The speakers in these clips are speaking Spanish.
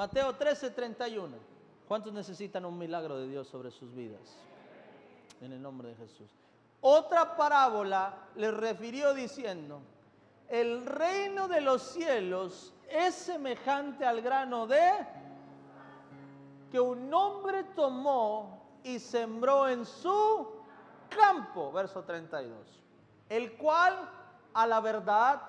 Mateo 13, 31. ¿Cuántos necesitan un milagro de Dios sobre sus vidas? En el nombre de Jesús. Otra parábola le refirió diciendo, el reino de los cielos es semejante al grano de que un hombre tomó y sembró en su campo, verso 32, el cual a la verdad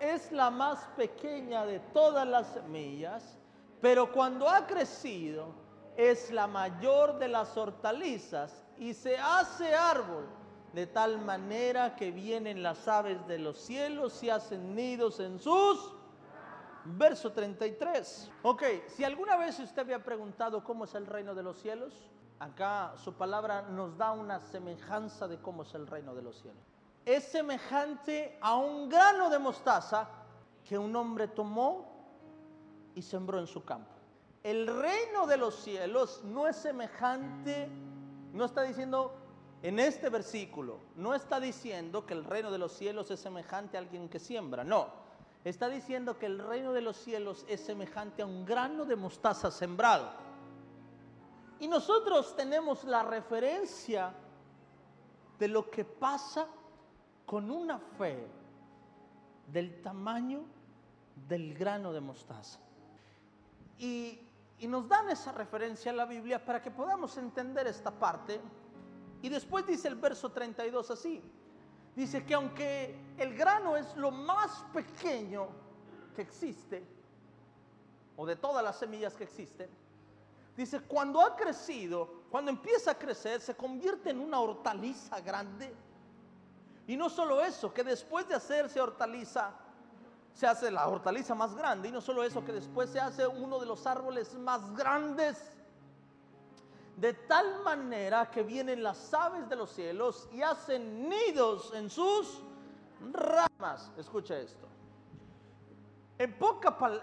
es la más pequeña de todas las semillas, pero cuando ha crecido es la mayor de las hortalizas y se hace árbol de tal manera que vienen las aves de los cielos y hacen nidos en sus... Verso 33. Ok, si alguna vez usted había preguntado cómo es el reino de los cielos, acá su palabra nos da una semejanza de cómo es el reino de los cielos. Es semejante a un grano de mostaza que un hombre tomó y sembró en su campo. El reino de los cielos no es semejante, no está diciendo en este versículo, no está diciendo que el reino de los cielos es semejante a alguien que siembra, no. Está diciendo que el reino de los cielos es semejante a un grano de mostaza sembrado. Y nosotros tenemos la referencia de lo que pasa con una fe del tamaño del grano de mostaza. Y, nos dan esa referencia en la Biblia para que podamos entender esta parte y después dice el verso 32 así. Dice que aunque el grano es lo más pequeño que existe, o de todas las semillas que existen, dice, cuando ha crecido, cuando empieza a crecer, se convierte en una hortaliza grande. Y no solo eso, que después de hacerse hortaliza, se hace la hortaliza más grande. Y no solo eso, que después se hace uno de los árboles más grandes de tal manera que vienen las aves de los cielos y hacen nidos en sus ramas. Escucha esto. En,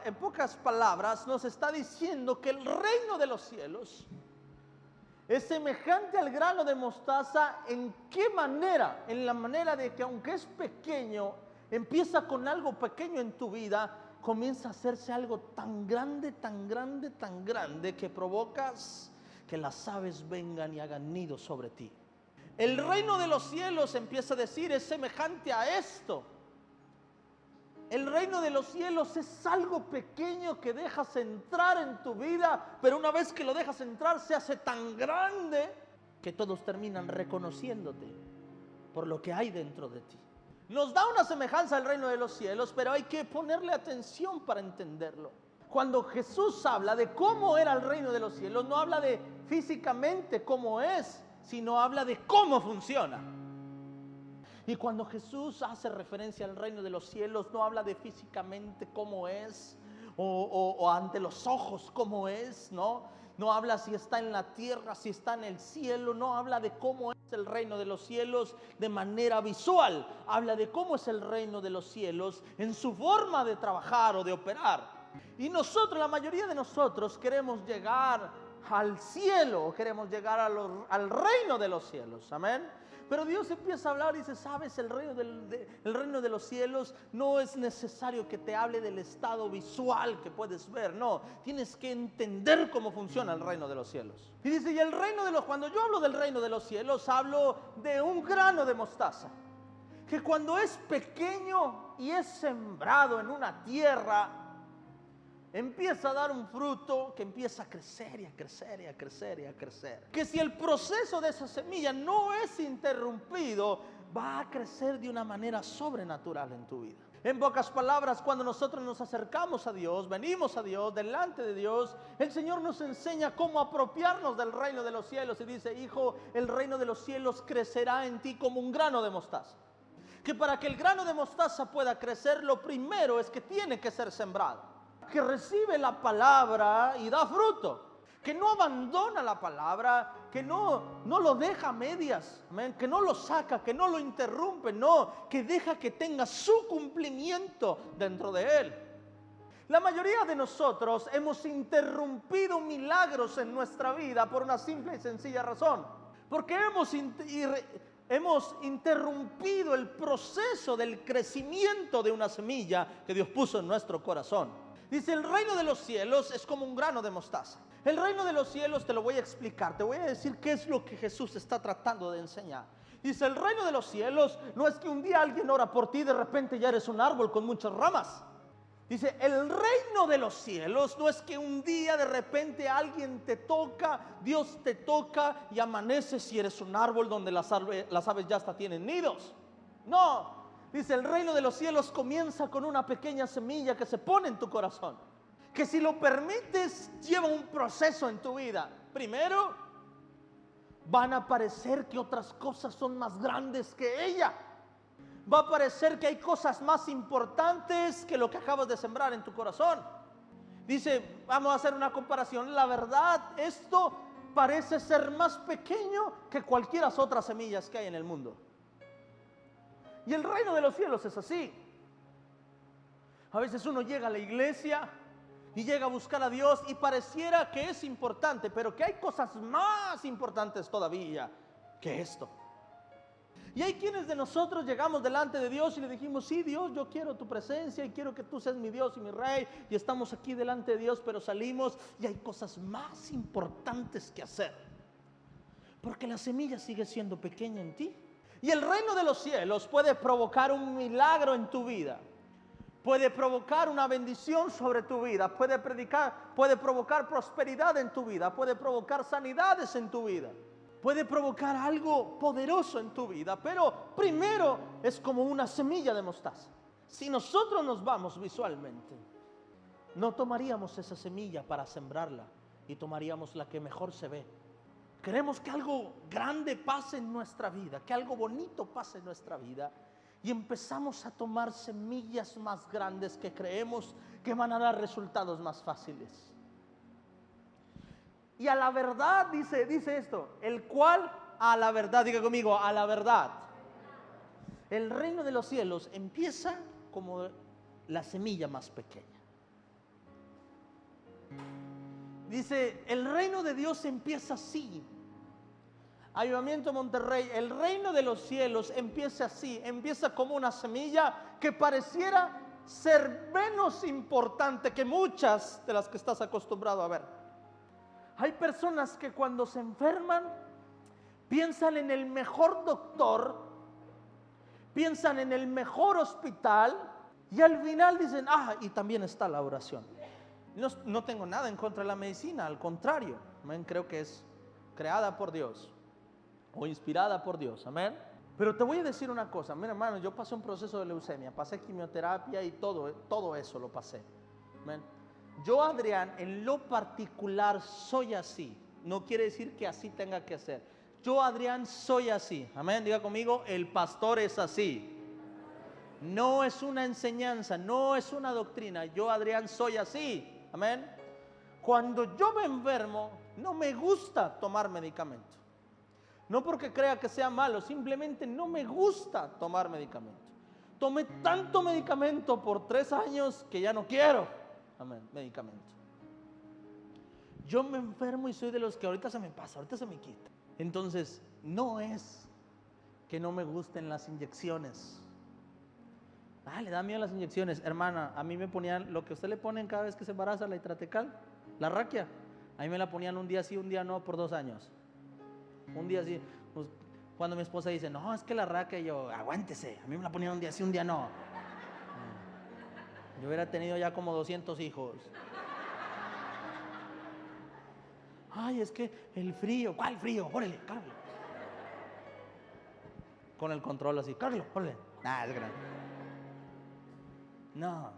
en, pocas palabras nos está diciendo que el reino de los cielos es semejante al grano de mostaza. ¿En qué manera? En la manera de que aunque es pequeño, empieza con algo pequeño en tu vida, comienza a hacerse algo tan grande, tan grande, tan grande que provocas que las aves vengan y hagan nido sobre ti. El reino de los cielos, empieza a decir, es semejante a esto. El reino de los cielos es algo pequeño que dejas entrar en tu vida, pero una vez que lo dejas entrar se hace tan grande que todos terminan reconociéndote por lo que hay dentro de ti. Nos da una semejanza al reino de los cielos, pero hay que ponerle atención para entenderlo cuando Jesús habla de cómo era el reino de los cielos, no habla de físicamente cómo es, sino habla de cómo funciona. Y cuando Jesús hace referencia al reino de los cielos, no habla de físicamente cómo es, o, ante los ojos cómo es, ¿no? No habla si está en la tierra, si está en el cielo, no habla de cómo es el reino de los cielos de manera visual, habla de cómo es el reino de los cielos en su forma de trabajar o de operar. Y nosotros, la mayoría de nosotros, queremos llegar al cielo, queremos llegar al reino de los cielos. Amén. Pero Dios empieza a hablar y dice, sabes, el reino, del, el reino de los cielos no es necesario que te hable del estado visual que puedes ver, no, tienes que entender cómo funciona el reino de los cielos. Y dice, y el reino de los, cuando yo hablo del reino de los cielos, hablo de un grano de mostaza, que cuando es pequeño y es sembrado en una tierra, empieza a dar un fruto que empieza a crecer y a crecer y a crecer y a crecer. Que si el proceso de esa semilla no es interrumpido, va a crecer de una manera sobrenatural en tu vida. En pocas palabras, cuando nosotros nos acercamos a Dios, venimos a Dios, delante de Dios, el Señor nos enseña cómo apropiarnos del reino de los cielos y dice, hijo, el reino de los cielos crecerá en ti como un grano de mostaza. Que para que el grano de mostaza pueda crecer, lo primero es que tiene que ser sembrado que recibe la palabra y da fruto. Que no abandona la palabra, que no, no lo deja a medias, que no lo saca, que no lo interrumpe, no, que deja que tenga su cumplimiento dentro de él. La mayoría de nosotros hemos interrumpido milagros en nuestra vida por una simple y sencilla razón. Porque hemos, hemos interrumpido el proceso del crecimiento de una semilla que Dios puso en nuestro corazón. Dice, el reino de los cielos es como un grano de mostaza. El reino de los cielos te lo voy a explicar, te voy a decir qué es lo que Jesús está tratando de enseñar. Dice, el reino de los cielos no es que un día alguien ora por ti y de repente ya eres un árbol con muchas ramas. Dice, el reino de los cielos no es que un día de repente alguien te toca, Dios te toca y amaneces si eres un árbol donde las aves, las aves ya hasta tienen nidos. No, dice, el reino de los cielos comienza con una pequeña semilla que se pone en tu corazón. Que si lo permites lleva un proceso en tu vida. Primero, van a parecer que otras cosas son más grandes que ella va a parecer que hay cosas más importantes que lo que acabas de sembrar en tu corazón. Dice, vamos a hacer una comparación. La verdad, esto parece ser más pequeño que cualquiera otras semillas que hay en el mundo. Y el reino de los cielos es así. A veces uno llega a la iglesia y llega a buscar a Dios y pareciera que es importante, pero que hay cosas más importantes todavía que esto. Y hay quienes de nosotros llegamos delante de Dios y le dijimos, sí Dios, yo quiero tu presencia y quiero que tú seas mi Dios y mi rey. Y estamos aquí delante de Dios, pero salimos y hay cosas más importantes que hacer. Porque la semilla sigue siendo pequeña en ti. Y el reino de los cielos puede provocar un milagro en tu vida. Puede provocar una bendición sobre tu vida. Puede predicar, puede provocar prosperidad en tu vida. Puede provocar sanidades en tu vida puede provocar algo poderoso en tu vida, pero primero es como una semilla de mostaza. Si nosotros nos vamos visualmente, no tomaríamos esa semilla para sembrarla y tomaríamos la que mejor se ve. Queremos que algo grande pase en nuestra vida, que algo bonito pase en nuestra vida y empezamos a tomar semillas más grandes que creemos que van a dar resultados más fáciles. Y a la verdad dice, dice esto, el cual a la verdad, diga conmigo, a la verdad. El reino de los cielos empieza como la semilla más pequeña. Dice, el reino de Dios empieza así. Ayudamiento Monterrey, el reino de los cielos empieza así, empieza como una semilla que pareciera ser menos importante que muchas de las que estás acostumbrado a ver. Hay personas que cuando se enferman piensan en el mejor doctor, piensan en el mejor hospital y al final dicen, ah, y también está la oración. No, tengo nada en contra de la medicina, al contrario, creo que es creada por Dios o inspirada por Dios, amén. Pero te voy a decir una cosa, mira hermano, yo pasé un proceso de leucemia, pasé quimioterapia y todo, todo eso lo pasé. Amén. Yo, Adrián, en lo particular soy así. No quiere decir que así tenga que ser. Yo, Adrián, soy así. Amén. Diga conmigo, el pastor es así. No es una enseñanza, no es una doctrina. Yo, Adrián, soy así. Amén. Cuando yo me enfermo, no me gusta tomar medicamento. No porque crea que sea malo, simplemente no me gusta tomar medicamento. Tomé tanto medicamento por tres años que ya no quiero medicamento. Yo me enfermo y soy de los que ahorita se me pasa, ahorita se me quita. Entonces, no es que no me gusten las inyecciones. Ah, le da miedo las inyecciones. Hermana, a mí me ponían lo que usted le ponen cada vez que se embaraza, la hitratecal, la raquia. A mí me la ponían un día sí, un día no, por dos años. Un día sí. Pues, cuando mi esposa dice, no, es que la raquia, yo, aguántese. A mí me la ponían un día sí, un día no. Yo hubiera tenido ya como 200 hijos. Ay, es que el frío, ¿cuál frío? Órale, Carlos. Con el control así, Carlos, órale. Nah, es grande. No,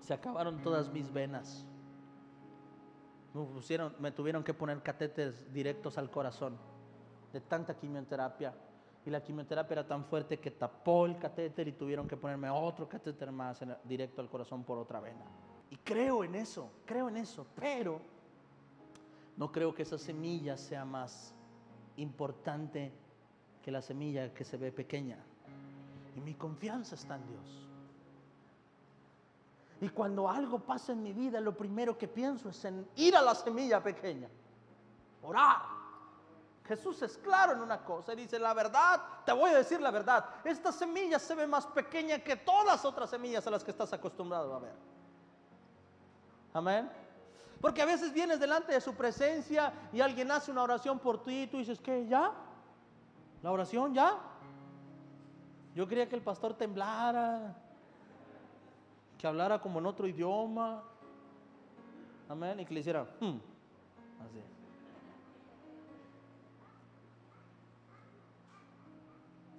se acabaron todas mis venas. Me, pusieron, me tuvieron que poner catéteres directos al corazón de tanta quimioterapia y la quimioterapia era tan fuerte que tapó el catéter y tuvieron que ponerme otro catéter más directo al corazón por otra vena. Y creo en eso, creo en eso, pero no creo que esa semilla sea más importante que la semilla que se ve pequeña. Y mi confianza está en Dios. Y cuando algo pasa en mi vida, lo primero que pienso es en ir a la semilla pequeña, orar Jesús es claro en una cosa dice, la verdad, te voy a decir la verdad, esta semilla se ve más pequeña que todas otras semillas a las que estás acostumbrado a ver. Amén. Porque a veces vienes delante de su presencia y alguien hace una oración por ti y tú dices, ¿qué? ¿Ya? ¿La oración ya? Yo quería que el pastor temblara, que hablara como en otro idioma. Amén. Y que le hiciera, "Hmm", así.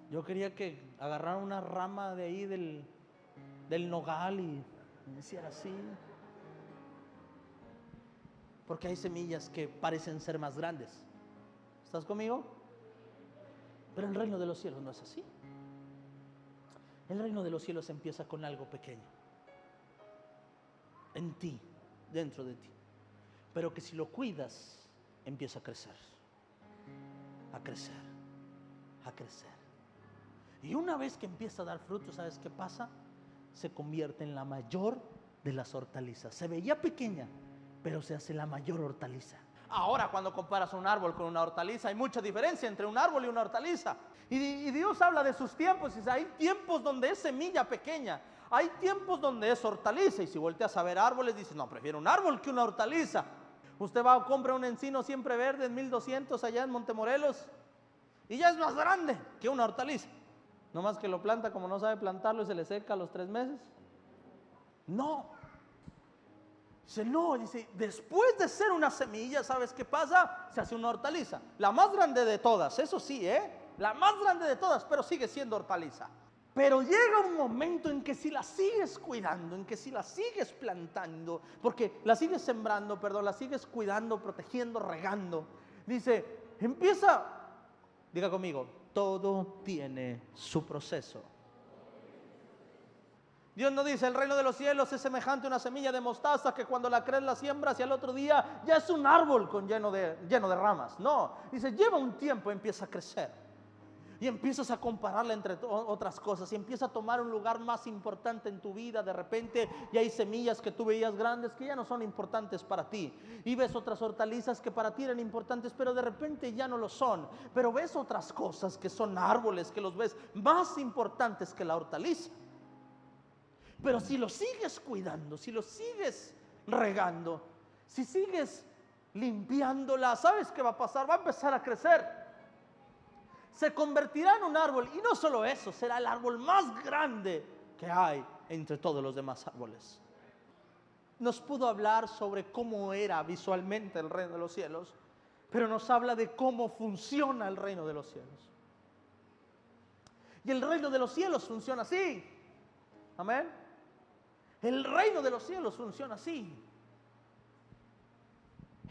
Yo quería que agarrara una rama de ahí del, del nogal y me hiciera así. Porque hay semillas que parecen ser más grandes. ¿Estás conmigo? Pero el reino de los cielos no es así. El reino de los cielos empieza con algo pequeño. En ti, dentro de ti. Pero que si lo cuidas, empieza a crecer. A crecer. A crecer. Y una vez que empieza a dar fruto, ¿sabes qué pasa? Se convierte en la mayor de las hortalizas. Se veía pequeña, pero se hace la mayor hortaliza. Ahora cuando comparas un árbol con una hortaliza, hay mucha diferencia entre un árbol y una hortaliza. Y, Dios habla de sus tiempos. Y hay tiempos donde es semilla pequeña. Hay tiempos donde es hortaliza. Y si volteas a ver árboles, dices, no, prefiero un árbol que una hortaliza. Usted va a comprar un encino siempre verde en 1200 allá en Montemorelos. Y ya es más grande que una hortaliza. No más que lo planta como no sabe plantarlo y se le seca a los tres meses. No. Dice, no, dice, después de ser una semilla, ¿sabes qué pasa? Se hace una hortaliza. La más grande de todas, eso sí, ¿eh? La más grande de todas, pero sigue siendo hortaliza. Pero llega un momento en que si la sigues cuidando, en que si la sigues plantando, porque la sigues sembrando, perdón, la sigues cuidando, protegiendo, regando, dice, empieza, diga conmigo, todo tiene su proceso. Dios no dice, el reino de los cielos es semejante a una semilla de mostaza que cuando la crees la siembras y al otro día ya es un árbol con lleno de, lleno de ramas. No, dice, lleva un tiempo, empieza a crecer. Y empiezas a compararla entre otras cosas y empieza a tomar un lugar más importante en tu vida. De repente y hay semillas que tú veías grandes que ya no son importantes para ti. Y ves otras hortalizas que para ti eran importantes, pero de repente ya no lo son. Pero ves otras cosas que son árboles que los ves más importantes que la hortaliza. Pero si lo sigues cuidando, si lo sigues regando, si sigues limpiándola, ¿sabes qué va a pasar? Va a empezar a crecer. Se convertirá en un árbol. Y no solo eso, será el árbol más grande que hay entre todos los demás árboles. Nos pudo hablar sobre cómo era visualmente el reino de los cielos, pero nos habla de cómo funciona el reino de los cielos. Y el reino de los cielos funciona así. Amén. El reino de los cielos funciona así.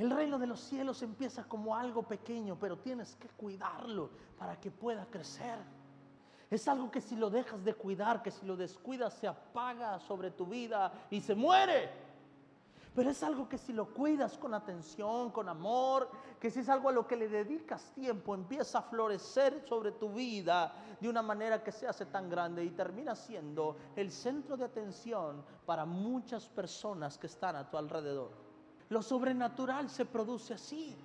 El reino de los cielos empieza como algo pequeño, pero tienes que cuidarlo para que pueda crecer. Es algo que si lo dejas de cuidar, que si lo descuidas, se apaga sobre tu vida y se muere. Pero es algo que si lo cuidas con atención, con amor, que si es algo a lo que le dedicas tiempo, empieza a florecer sobre tu vida de una manera que se hace tan grande y termina siendo el centro de atención para muchas personas que están a tu alrededor. Lo sobrenatural se produce así.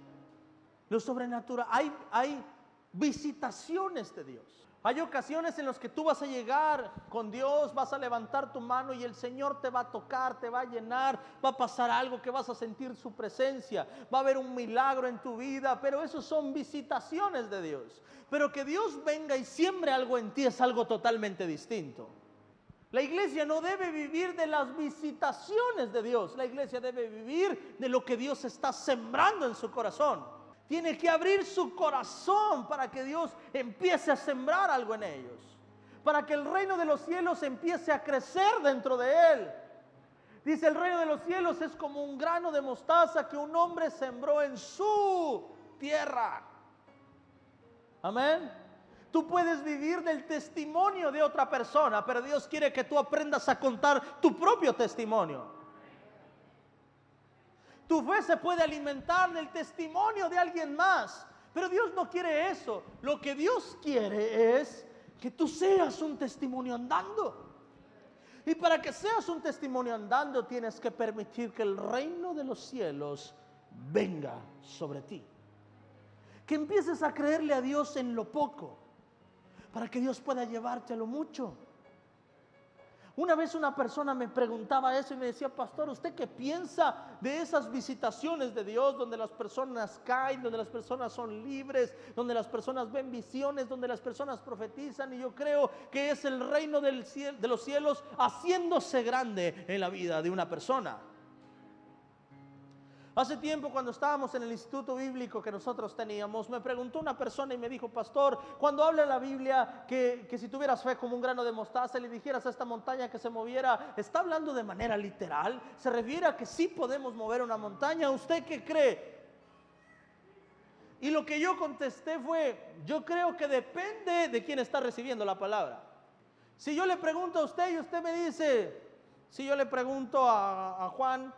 Lo sobrenatural, hay, hay visitaciones de Dios. Hay ocasiones en las que tú vas a llegar con Dios, vas a levantar tu mano y el Señor te va a tocar, te va a llenar, va a pasar algo que vas a sentir su presencia, va a haber un milagro en tu vida, pero eso son visitaciones de Dios. Pero que Dios venga y siembre algo en ti es algo totalmente distinto. La iglesia no debe vivir de las visitaciones de Dios, la iglesia debe vivir de lo que Dios está sembrando en su corazón. Tiene que abrir su corazón para que Dios empiece a sembrar algo en ellos. Para que el reino de los cielos empiece a crecer dentro de él. Dice, el reino de los cielos es como un grano de mostaza que un hombre sembró en su tierra. Amén. Tú puedes vivir del testimonio de otra persona, pero Dios quiere que tú aprendas a contar tu propio testimonio. Tu fe se puede alimentar del testimonio de alguien más. Pero Dios no quiere eso. Lo que Dios quiere es que tú seas un testimonio andando. Y para que seas un testimonio andando tienes que permitir que el reino de los cielos venga sobre ti. Que empieces a creerle a Dios en lo poco, para que Dios pueda llevarte a lo mucho. Una vez una persona me preguntaba eso y me decía, pastor, ¿usted qué piensa de esas visitaciones de Dios donde las personas caen, donde las personas son libres, donde las personas ven visiones, donde las personas profetizan? Y yo creo que es el reino del cielo, de los cielos haciéndose grande en la vida de una persona. Hace tiempo cuando estábamos en el instituto bíblico que nosotros teníamos, me preguntó una persona y me dijo, pastor, cuando habla la Biblia que, que si tuvieras fe como un grano de mostaza y le dijeras a esta montaña que se moviera, ¿está hablando de manera literal? ¿Se refiere a que sí podemos mover una montaña? ¿Usted qué cree? Y lo que yo contesté fue, yo creo que depende de quién está recibiendo la palabra. Si yo le pregunto a usted y usted me dice, si yo le pregunto a, a Juan,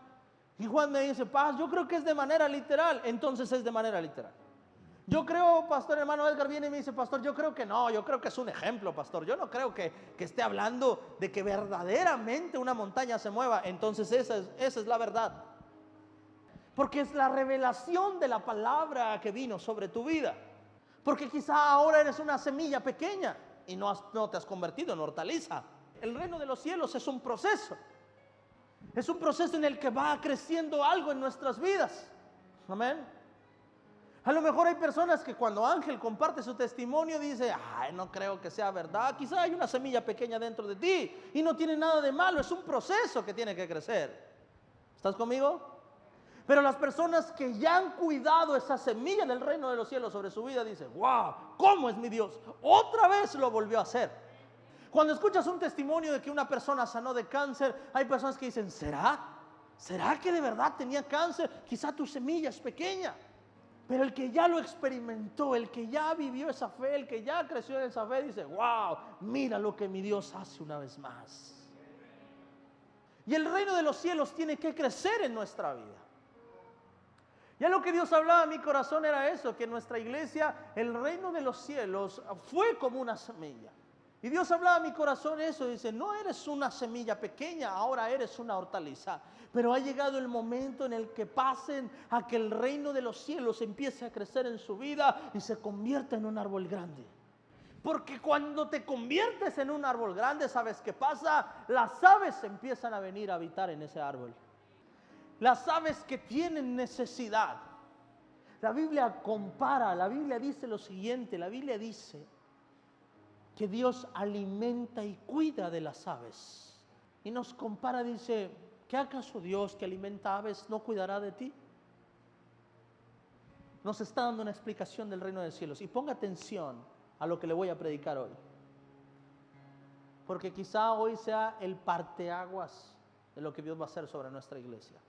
y Juan me dice, paz, yo creo que es de manera literal. Entonces es de manera literal. Yo creo, pastor hermano Edgar viene y me dice, pastor, yo creo que no, yo creo que es un ejemplo, pastor. Yo no creo que, que esté hablando de que verdaderamente una montaña se mueva. Entonces esa es, esa es la verdad. Porque es la revelación de la palabra que vino sobre tu vida. Porque quizá ahora eres una semilla pequeña y no, no te has convertido en hortaliza. El reino de los cielos es un proceso. Es un proceso en el que va creciendo algo en nuestras vidas. Amén. A lo mejor hay personas que cuando Ángel comparte su testimonio dice, ay, no creo que sea verdad. Quizá hay una semilla pequeña dentro de ti y no tiene nada de malo. Es un proceso que tiene que crecer. ¿Estás conmigo? Pero las personas que ya han cuidado esa semilla del reino de los cielos sobre su vida dicen, wow, ¿cómo es mi Dios? Otra vez lo volvió a hacer. Cuando escuchas un testimonio de que una persona sanó de cáncer, hay personas que dicen, ¿será? ¿Será que de verdad tenía cáncer? Quizá tu semilla es pequeña. Pero el que ya lo experimentó, el que ya vivió esa fe, el que ya creció en esa fe, dice, wow, mira lo que mi Dios hace una vez más. Y el reino de los cielos tiene que crecer en nuestra vida. Ya lo que Dios hablaba a mi corazón era eso, que en nuestra iglesia el reino de los cielos fue como una semilla. Y Dios hablaba a mi corazón eso, dice, no eres una semilla pequeña, ahora eres una hortaliza. Pero ha llegado el momento en el que pasen a que el reino de los cielos empiece a crecer en su vida y se convierta en un árbol grande. Porque cuando te conviertes en un árbol grande, ¿sabes qué pasa? Las aves empiezan a venir a habitar en ese árbol. Las aves que tienen necesidad. La Biblia compara, la Biblia dice lo siguiente, la Biblia dice, que Dios alimenta y cuida de las aves. Y nos compara, dice, ¿qué acaso Dios que alimenta aves no cuidará de ti? Nos está dando una explicación del reino de los cielos. Y ponga atención a lo que le voy a predicar hoy. Porque quizá hoy sea el parteaguas de lo que Dios va a hacer sobre nuestra iglesia.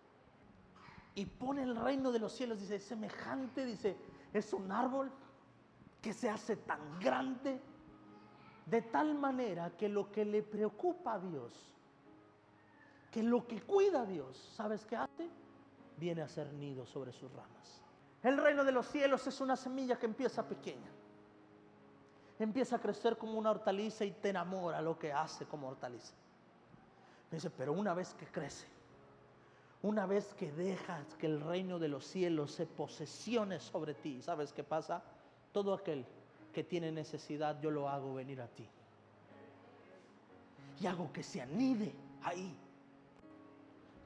Y pone el reino de los cielos, dice, semejante, dice, es un árbol que se hace tan grande de tal manera que lo que le preocupa a Dios, que lo que cuida a Dios, ¿sabes qué hace? Viene a ser nido sobre sus ramas. El reino de los cielos es una semilla que empieza pequeña. Empieza a crecer como una hortaliza y te enamora lo que hace como hortaliza. Dice, pero una vez que crece, una vez que dejas que el reino de los cielos se posesione sobre ti, ¿sabes qué pasa? Todo aquel que tiene necesidad, yo lo hago venir a ti. Y hago que se anide ahí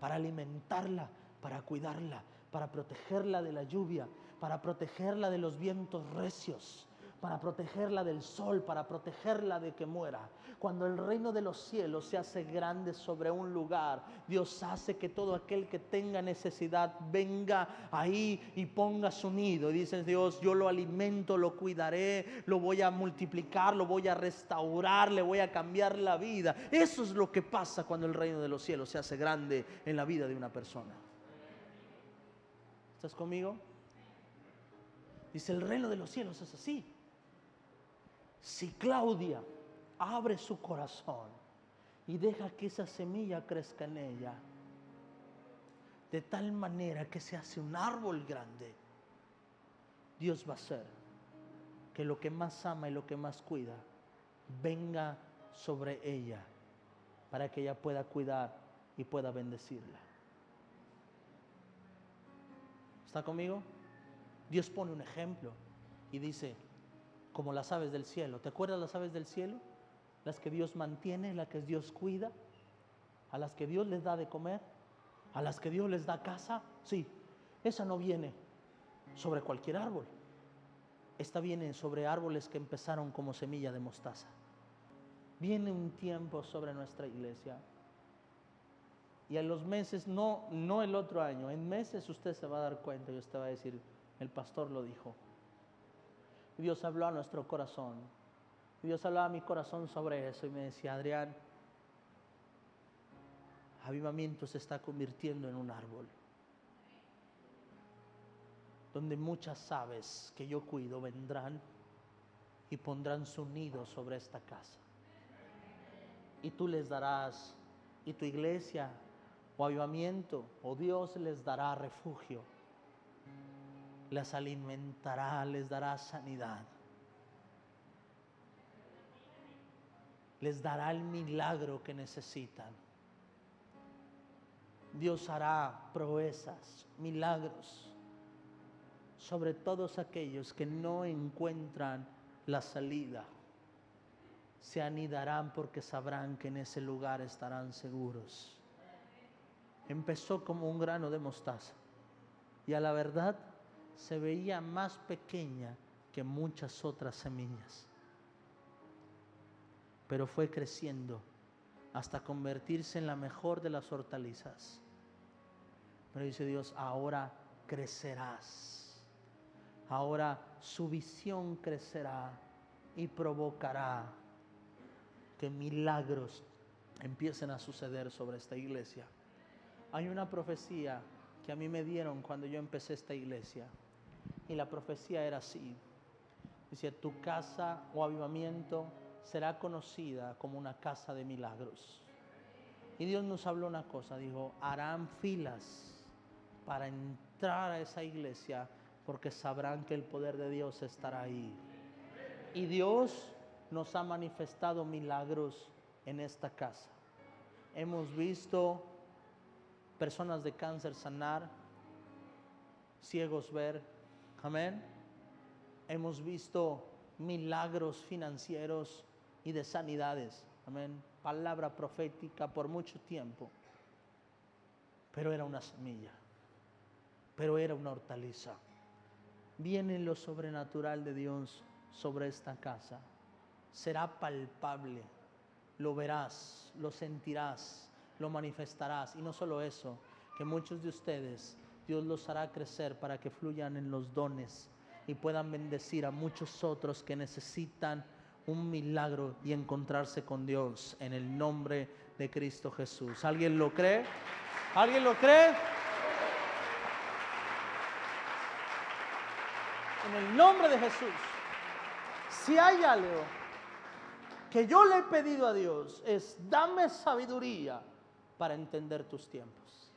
para alimentarla, para cuidarla, para protegerla de la lluvia, para protegerla de los vientos recios, para protegerla del sol, para protegerla de que muera. Cuando el reino de los cielos se hace grande sobre un lugar, Dios hace que todo aquel que tenga necesidad venga ahí y ponga su nido. Y dice Dios, yo lo alimento, lo cuidaré, lo voy a multiplicar, lo voy a restaurar, le voy a cambiar la vida. Eso es lo que pasa cuando el reino de los cielos se hace grande en la vida de una persona. ¿Estás conmigo? Dice, el reino de los cielos es así. Si Claudia abre su corazón y deja que esa semilla crezca en ella, de tal manera que se hace un árbol grande, Dios va a hacer que lo que más ama y lo que más cuida venga sobre ella para que ella pueda cuidar y pueda bendecirla. ¿Está conmigo? Dios pone un ejemplo y dice, como las aves del cielo. ¿Te acuerdas las aves del cielo? Las que Dios mantiene, las que Dios cuida. a las que Dios les da de comer, a las que Dios les da casa, sí, esa no viene sobre cualquier árbol. Esta viene sobre árboles que empezaron como semilla de mostaza. Viene un tiempo sobre nuestra iglesia. Y en los meses, no, no el otro año, en meses usted se va a dar cuenta y usted va a decir, el pastor lo dijo. Dios habló a nuestro corazón. Dios habló a mi corazón sobre eso y me decía, Adrián, avivamiento se está convirtiendo en un árbol donde muchas aves que yo cuido vendrán y pondrán su nido sobre esta casa. Y tú les darás, y tu iglesia o avivamiento, o Dios les dará refugio, las alimentará, les dará sanidad. Les dará el milagro que necesitan. Dios hará proezas, milagros sobre todos aquellos que no encuentran la salida. Se anidarán porque sabrán que en ese lugar estarán seguros. Empezó como un grano de mostaza y a la verdad se veía más pequeña que muchas otras semillas. Pero fue creciendo hasta convertirse en la mejor de las hortalizas. Pero dice Dios, ahora crecerás ahora su visión crecerá y provocará que milagros empiecen a suceder sobre esta iglesia. Hay una profecía que a mí me dieron cuando yo empecé esta iglesia y la profecía era así. Dice, tu casa o avivamiento será conocida como una casa de milagros. Y Dios nos habló una cosa, dijo, harán filas para entrar a esa iglesia porque sabrán que el poder de Dios estará ahí. Y Dios nos ha manifestado milagros en esta casa. Hemos visto personas de cáncer sanar, ciegos ver, amén. Hemos visto milagros financieros y de sanidades, amén. Palabra profética por mucho tiempo. Pero era una semilla, pero era una hortaliza viene lo sobrenatural de Dios sobre esta casa. Será palpable, lo verás, lo sentirás, lo manifestarás. Y no solo eso, que muchos de ustedes Dios los hará crecer para que fluyan en los dones y puedan bendecir a muchos otros que necesitan un milagro y encontrarse con Dios en el nombre de Cristo Jesús. ¿Alguien lo cree? ¿Alguien lo cree? en el nombre de Jesús, si hay algo que yo le he pedido a Dios es dame sabiduría para entender tus tiempos.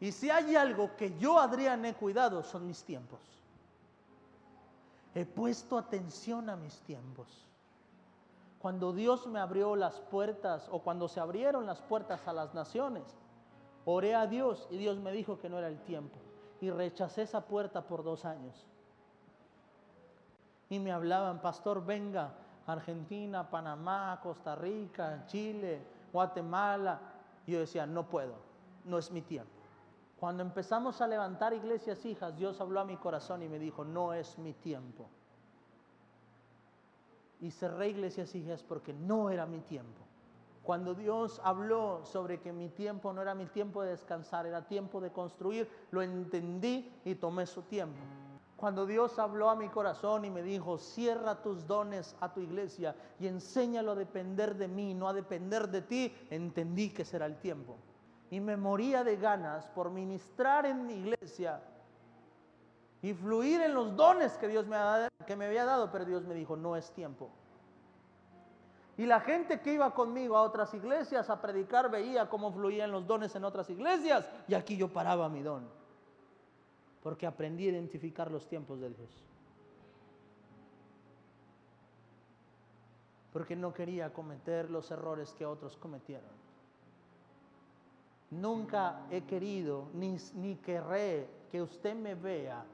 Y si hay algo que yo, Adrián, he cuidado, son mis tiempos. He puesto atención a mis tiempos. Cuando Dios me abrió las puertas o cuando se abrieron las puertas a las naciones, Oré a Dios y Dios me dijo que no era el tiempo. Y rechacé esa puerta por dos años. Y me hablaban, pastor, venga, Argentina, Panamá, Costa Rica, Chile, Guatemala. Y yo decía, no puedo, no es mi tiempo. Cuando empezamos a levantar iglesias hijas, Dios habló a mi corazón y me dijo, no es mi tiempo. Y cerré iglesias hijas porque no era mi tiempo. Cuando Dios habló sobre que mi tiempo no era mi tiempo de descansar, era tiempo de construir, lo entendí y tomé su tiempo. Cuando Dios habló a mi corazón y me dijo, cierra tus dones a tu iglesia y enséñalo a depender de mí, no a depender de ti, entendí que será el tiempo. Y me moría de ganas por ministrar en mi iglesia y fluir en los dones que Dios me, que me había dado, pero Dios me dijo, no es tiempo. Y la gente que iba conmigo a otras iglesias a predicar veía cómo fluían los dones en otras iglesias y aquí yo paraba mi don. Porque aprendí a identificar los tiempos de Dios. Porque no quería cometer los errores que otros cometieron. Nunca he querido ni, ni querré que usted me vea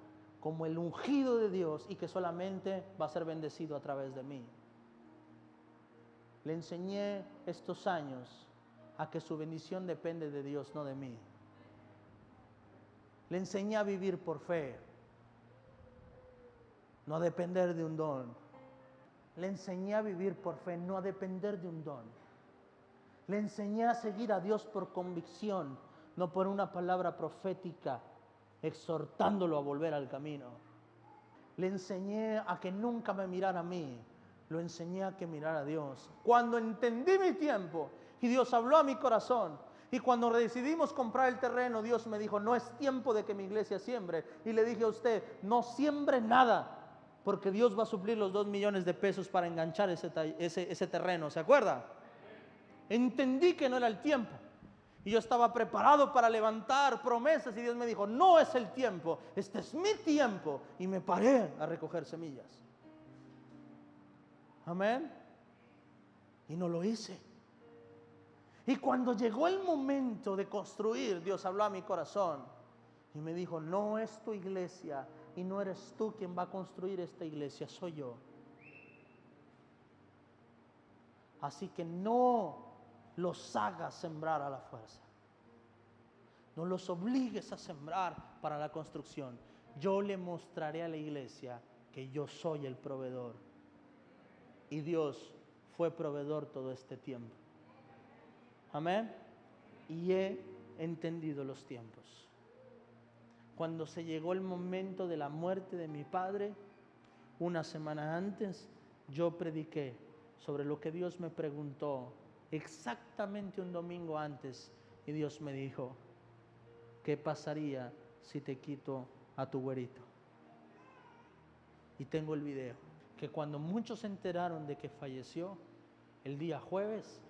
como el ungido de Dios y que solamente va a ser bendecido a través de mí. Le enseñé estos años a que su bendición depende de Dios, no de mí. Le enseñé a vivir por fe, no a depender de un don. Le enseñé a vivir por fe, no a depender de un don. Le enseñé a seguir a Dios por convicción, no por una palabra profética, exhortándolo a volver al camino. Le enseñé a que nunca me mirara a mí, lo enseñé a que mirara a Dios. Cuando entendí mi tiempo y Dios habló a mi corazón, y cuando decidimos comprar el terreno, Dios me dijo, no es tiempo de que mi iglesia siembre. Y le dije a usted, no siembre nada, porque Dios va a suplir los dos millones de pesos para enganchar ese, ese, terreno. ¿Se acuerda? Entendí que no era el tiempo. Y yo estaba preparado para levantar promesas y Dios me dijo, no es el tiempo, este es mi tiempo. Y me paré a recoger semillas. Amén. Y no lo hice. Y cuando llegó el momento de construir, Dios habló a mi corazón y me dijo, no es tu iglesia y no eres tú quien va a construir esta iglesia, soy yo. Así que no los hagas sembrar a la fuerza. No los obligues a sembrar para la construcción. Yo le mostraré a la iglesia que yo soy el proveedor. Y Dios fue proveedor todo este tiempo. Amén. Y he entendido los tiempos. Cuando se llegó el momento de la muerte de mi padre, una semana antes, yo prediqué sobre lo que Dios me preguntó exactamente un domingo antes y Dios me dijo, ¿qué pasaría si te quito a tu güerito? Y tengo el video, que cuando muchos se enteraron de que falleció, el día jueves,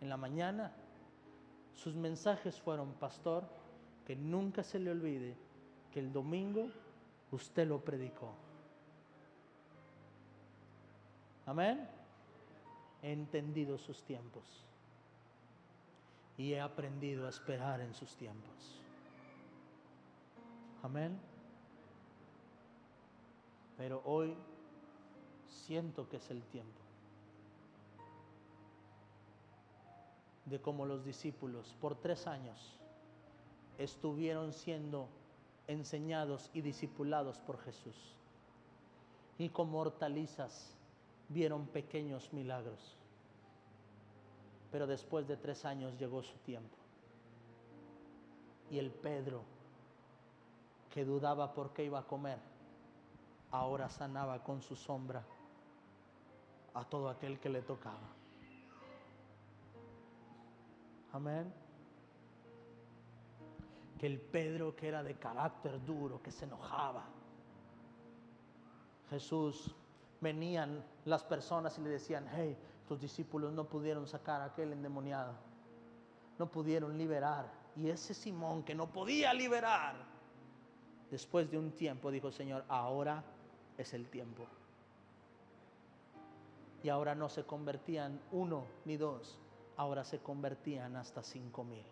en la mañana, sus mensajes fueron, pastor, que nunca se le olvide que el domingo usted lo predicó. Amén. He entendido sus tiempos y he aprendido a esperar en sus tiempos. Amén. Pero hoy siento que es el tiempo de cómo los discípulos por tres años estuvieron siendo enseñados y discipulados por Jesús. Y como hortalizas vieron pequeños milagros. Pero después de tres años llegó su tiempo. Y el Pedro, que dudaba por qué iba a comer, ahora sanaba con su sombra a todo aquel que le tocaba. Amén. Que el Pedro que era de carácter duro, que se enojaba. Jesús, venían las personas y le decían, hey, tus discípulos no pudieron sacar a aquel endemoniado. No pudieron liberar. Y ese Simón que no podía liberar, después de un tiempo dijo, Señor, ahora es el tiempo. Y ahora no se convertían uno ni dos, ahora se convertían hasta cinco mil.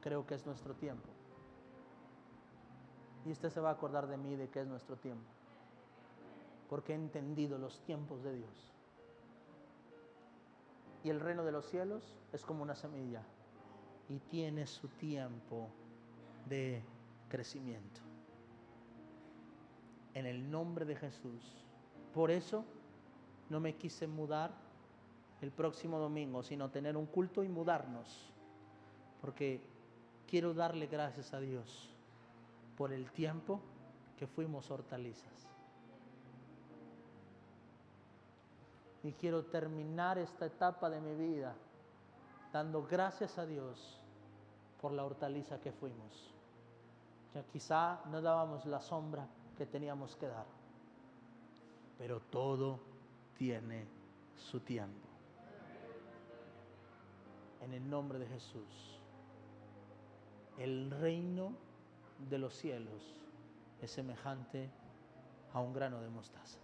Creo que es nuestro tiempo. Y usted se va a acordar de mí de que es nuestro tiempo. Porque he entendido los tiempos de Dios. Y el reino de los cielos es como una semilla. Y tiene su tiempo de crecimiento. En el nombre de Jesús. Por eso no me quise mudar el próximo domingo, sino tener un culto y mudarnos. Porque quiero darle gracias a Dios por el tiempo que fuimos hortalizas. Y quiero terminar esta etapa de mi vida dando gracias a Dios por la hortaliza que fuimos. Que quizá no dábamos la sombra que teníamos que dar, pero todo tiene su tiempo en el nombre de Jesús. El reino de los cielos es semejante a un grano de mostaza.